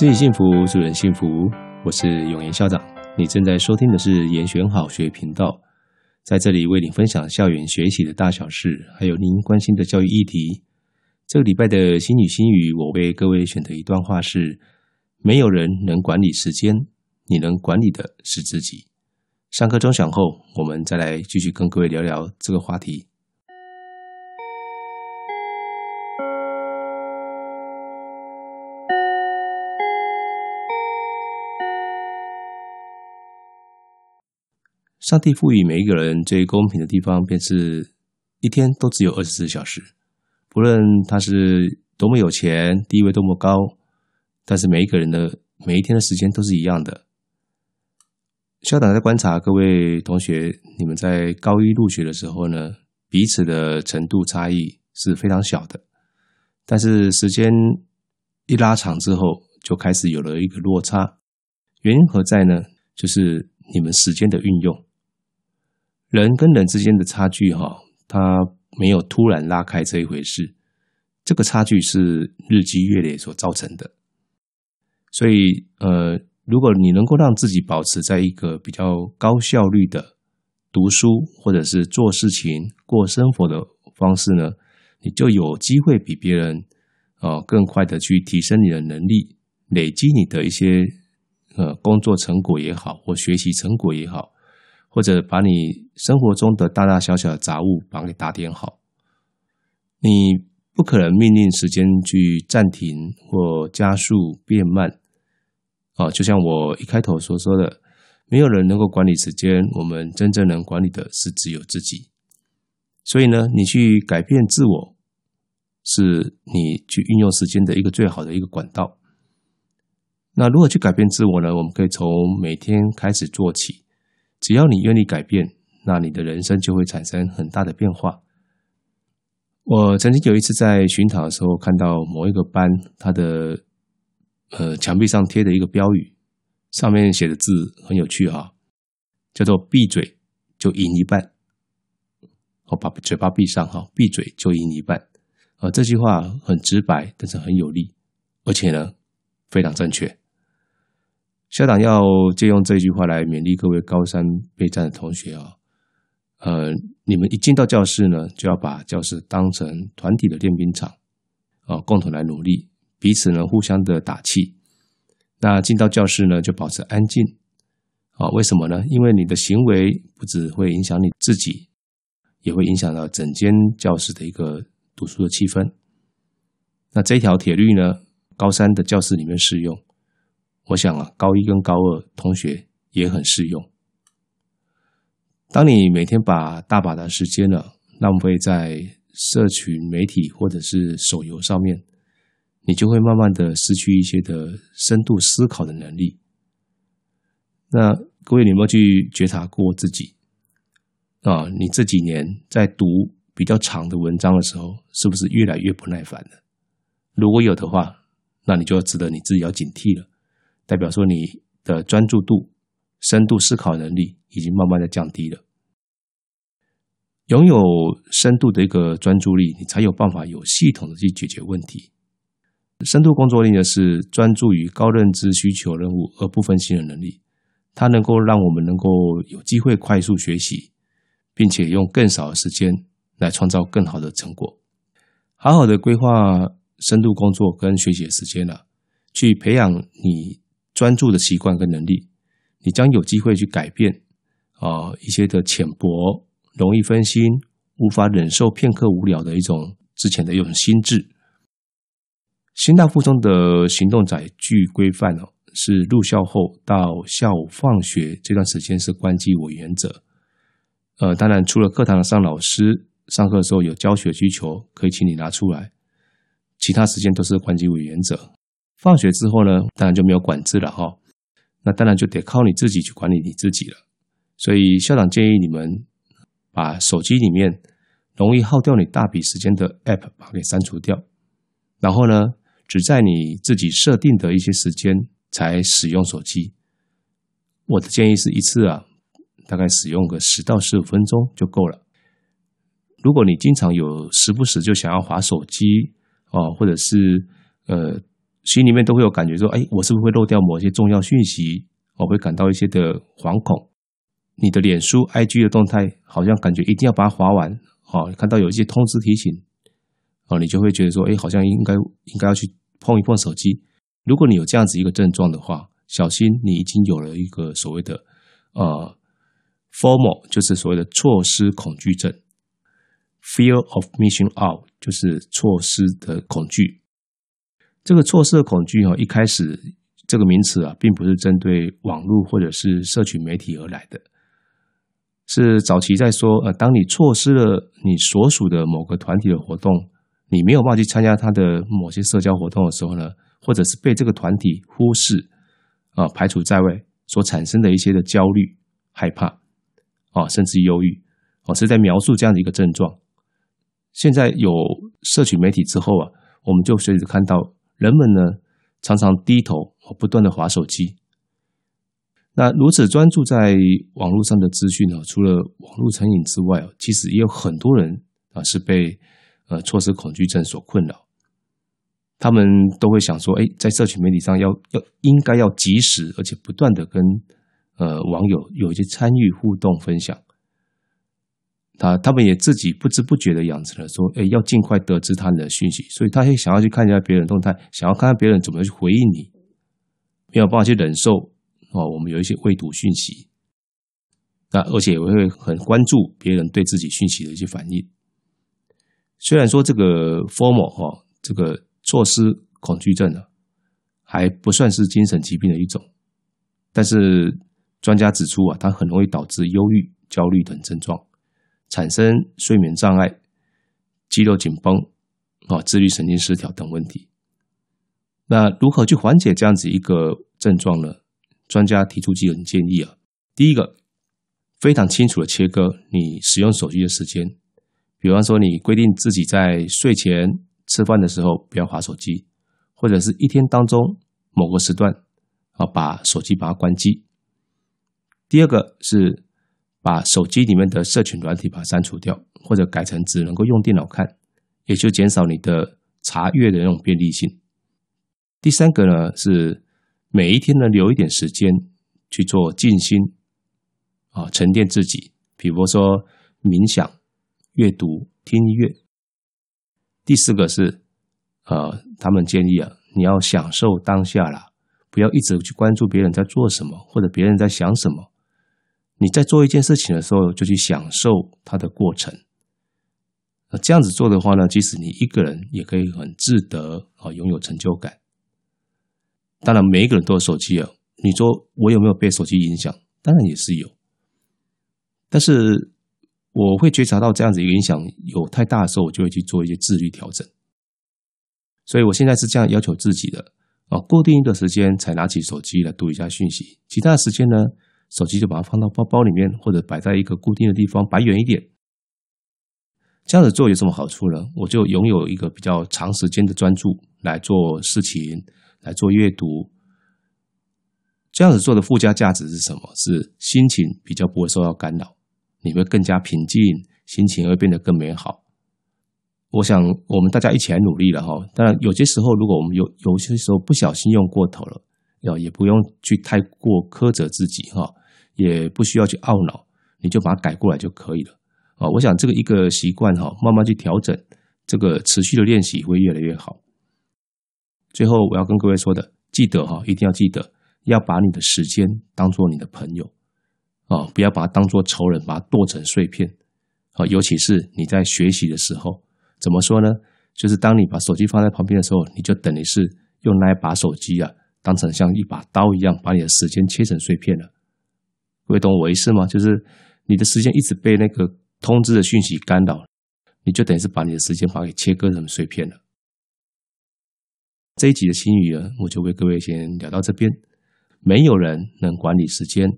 自己幸福，助人幸福。我是永言校长，你正在收听的是严选好学频道，在这里为你分享校园学习的大小事，还有您关心的教育议题。这个礼拜的心语心语，我为各位选的一段话是：没有人能管理时间，你能管理的是自己。上课钟响后，我们再来继续跟各位聊聊这个话题。上帝赋予每一个人最公平的地方，便是一天都只有二十四小时。不论他是多么有钱，地位多么高，但是每一个人的每一天的时间都是一样的。校长在观察各位同学，你们在高一入学的时候呢，彼此的程度差异是非常小的，但是时间一拉长之后，就开始有了一个落差。原因何在呢？就是你们时间的运用。人跟人之间的差距，哈，它没有突然拉开这一回事，这个差距是日积月累所造成的。所以，呃，如果你能够让自己保持在一个比较高效率的读书或者是做事情、过生活的方式呢，你就有机会比别人，呃，更快的去提升你的能力，累积你的一些，呃，工作成果也好，或学习成果也好。或者把你生活中的大大小小的杂物把它给打点好，你不可能命令时间去暂停或加速变慢。啊，就像我一开头所说的，没有人能够管理时间，我们真正能管理的是只有自己。所以呢，你去改变自我，是你去运用时间的一个最好的一个管道。那如何去改变自我呢？我们可以从每天开始做起。只要你愿意改变，那你的人生就会产生很大的变化。我曾经有一次在巡讨的时候，看到某一个班，他的呃墙壁上贴的一个标语，上面写的字很有趣哈，叫做“闭嘴就赢一半”。我把嘴巴闭上哈，闭嘴就赢一半。啊，这句话很直白，但是很有力，而且呢，非常正确。校长要借用这句话来勉励各位高三备战的同学啊，呃，你们一进到教室呢，就要把教室当成团体的练兵场啊，共同来努力，彼此呢互相的打气。那进到教室呢，就保持安静啊。为什么呢？因为你的行为不只会影响你自己，也会影响到整间教室的一个读书的气氛。那这条铁律呢，高三的教室里面适用。我想啊，高一跟高二同学也很适用。当你每天把大把的时间呢浪费在社群媒体或者是手游上面，你就会慢慢的失去一些的深度思考的能力。那各位，你有没有去觉察过自己啊？你这几年在读比较长的文章的时候，是不是越来越不耐烦了？如果有的话，那你就要值得你自己要警惕了。代表说，你的专注度、深度思考能力已经慢慢的降低了。拥有深度的一个专注力，你才有办法有系统的去解决问题。深度工作力呢，是专注于高认知需求任务而不分心的能力，它能够让我们能够有机会快速学习，并且用更少的时间来创造更好的成果。好好的规划深度工作跟学习的时间了，去培养你。专注的习惯跟能力，你将有机会去改变啊一些的浅薄、容易分心、无法忍受片刻无聊的一种之前的一种心智。新大附中的行动载具规范哦，是入校后到下午放学这段时间是关机为原则。呃，当然除了课堂上老师上课的时候有教学需求，可以请你拿出来，其他时间都是关机为原则。放学之后呢，当然就没有管制了哈。那当然就得靠你自己去管理你自己了。所以校长建议你们把手机里面容易耗掉你大笔时间的 App 把它给删除掉，然后呢，只在你自己设定的一些时间才使用手机。我的建议是一次啊，大概使用个十到十五分钟就够了。如果你经常有时不时就想要划手机哦，或者是呃。心里面都会有感觉说，哎，我是不是会漏掉某些重要讯息？我会感到一些的惶恐。你的脸书、IG 的动态，好像感觉一定要把它划完。哦，看到有一些通知提醒，哦，你就会觉得说，哎，好像应该应该要去碰一碰手机。如果你有这样子一个症状的话，小心你已经有了一个所谓的呃 formal，就是所谓的错失恐惧症。Fear of missing out 就是错失的恐惧。这个错失恐惧哈，一开始这个名词啊，并不是针对网络或者是社群媒体而来的，是早期在说，呃，当你错失了你所属的某个团体的活动，你没有办法去参加他的某些社交活动的时候呢，或者是被这个团体忽视啊，排除在外所产生的一些的焦虑、害怕啊，甚至忧郁，哦，是在描述这样的一个症状。现在有社群媒体之后啊，我们就随时看到人们呢常常低头，不断的划手机。那如此专注在网络上的资讯呢，除了网络成瘾之外，其实也有很多人啊是被呃错失恐惧症所困扰。他们都会想说，哎，在社群媒体上要要应该要及时而且不断的跟呃网友有一些参与互动分享。他他们也自己不知不觉的养成了说，哎，要尽快得知他人的讯息，所以他会想要去看一下别人动态，想要看看别人怎么去回应你，没有办法去忍受哦。我们有一些未读讯息，那而且也会很关注别人对自己讯息的一些反应。虽然说这个 formal 哈，这个措施恐惧症呢，还不算是精神疾病的一种，但是专家指出啊，它很容易导致忧郁、焦虑等症状。产生睡眠障碍、肌肉紧绷啊、自律神经失调等问题。那如何去缓解这样子一个症状呢？专家提出几个建议啊。第一个，非常清楚的切割你使用手机的时间。比方说，你规定自己在睡前、吃饭的时候不要划手机，或者是一天当中某个时段啊，把手机把它关机。第二个是。把手机里面的社群软体把它删除掉，或者改成只能够用电脑看，也就减少你的查阅的那种便利性。第三个呢，是每一天呢留一点时间去做静心啊，沉淀自己，比如说冥想、阅读、听音乐。第四个是呃，他们建议啊，你要享受当下啦，不要一直去关注别人在做什么，或者别人在想什么。你在做一件事情的时候，就去享受它的过程。那这样子做的话呢，即使你一个人也可以很自得啊，拥有成就感。当然，每一个人都有手机啊。你说我有没有被手机影响？当然也是有。但是我会觉察到这样子影响有太大的时候，我就会去做一些自律调整。所以我现在是这样要求自己的啊，固定一个时间才拿起手机来读一下讯息，其他的时间呢，手机就把它放到包包里面，或者摆在一个固定的地方，摆远一点。这样子做有什么好处呢？我就拥有一个比较长时间的专注来做事情，来做阅读。这样子做的附加价值是什么？是心情比较不会受到干扰，你会更加平静，心情会变得更美好。我想我们大家一起来努力了哈。当然，有些时候如果我们有有些时候不小心用过头了，要也不用去太过苛责自己哈。也不需要去懊恼，你就把它改过来就可以了啊！我想这个一个习惯哈，慢慢去调整，这个持续的练习会越来越好。最后我要跟各位说的，记得哈，一定要记得要把你的时间当做你的朋友啊，不要把它当做仇人，把它剁成碎片啊！尤其是你在学习的时候，怎么说呢？就是当你把手机放在旁边的时候，你就等于是用那一把手机啊，当成像一把刀一样，把你的时间切成碎片了。会懂我意思吗？就是你的时间一直被那个通知的讯息干扰，你就等于是把你的时间把它给切割成碎片了。这一集的心语呢，我就为各位先聊到这边。没有人能管理时间，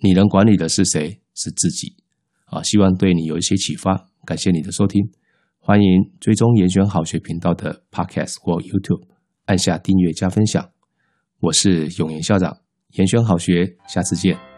你能管理的是谁？是自己。啊，希望对你有一些启发。感谢你的收听，欢迎追踪严选好学频道的 Podcast 或 YouTube，按下订阅加分享。我是永言校长。严选好学，下次见。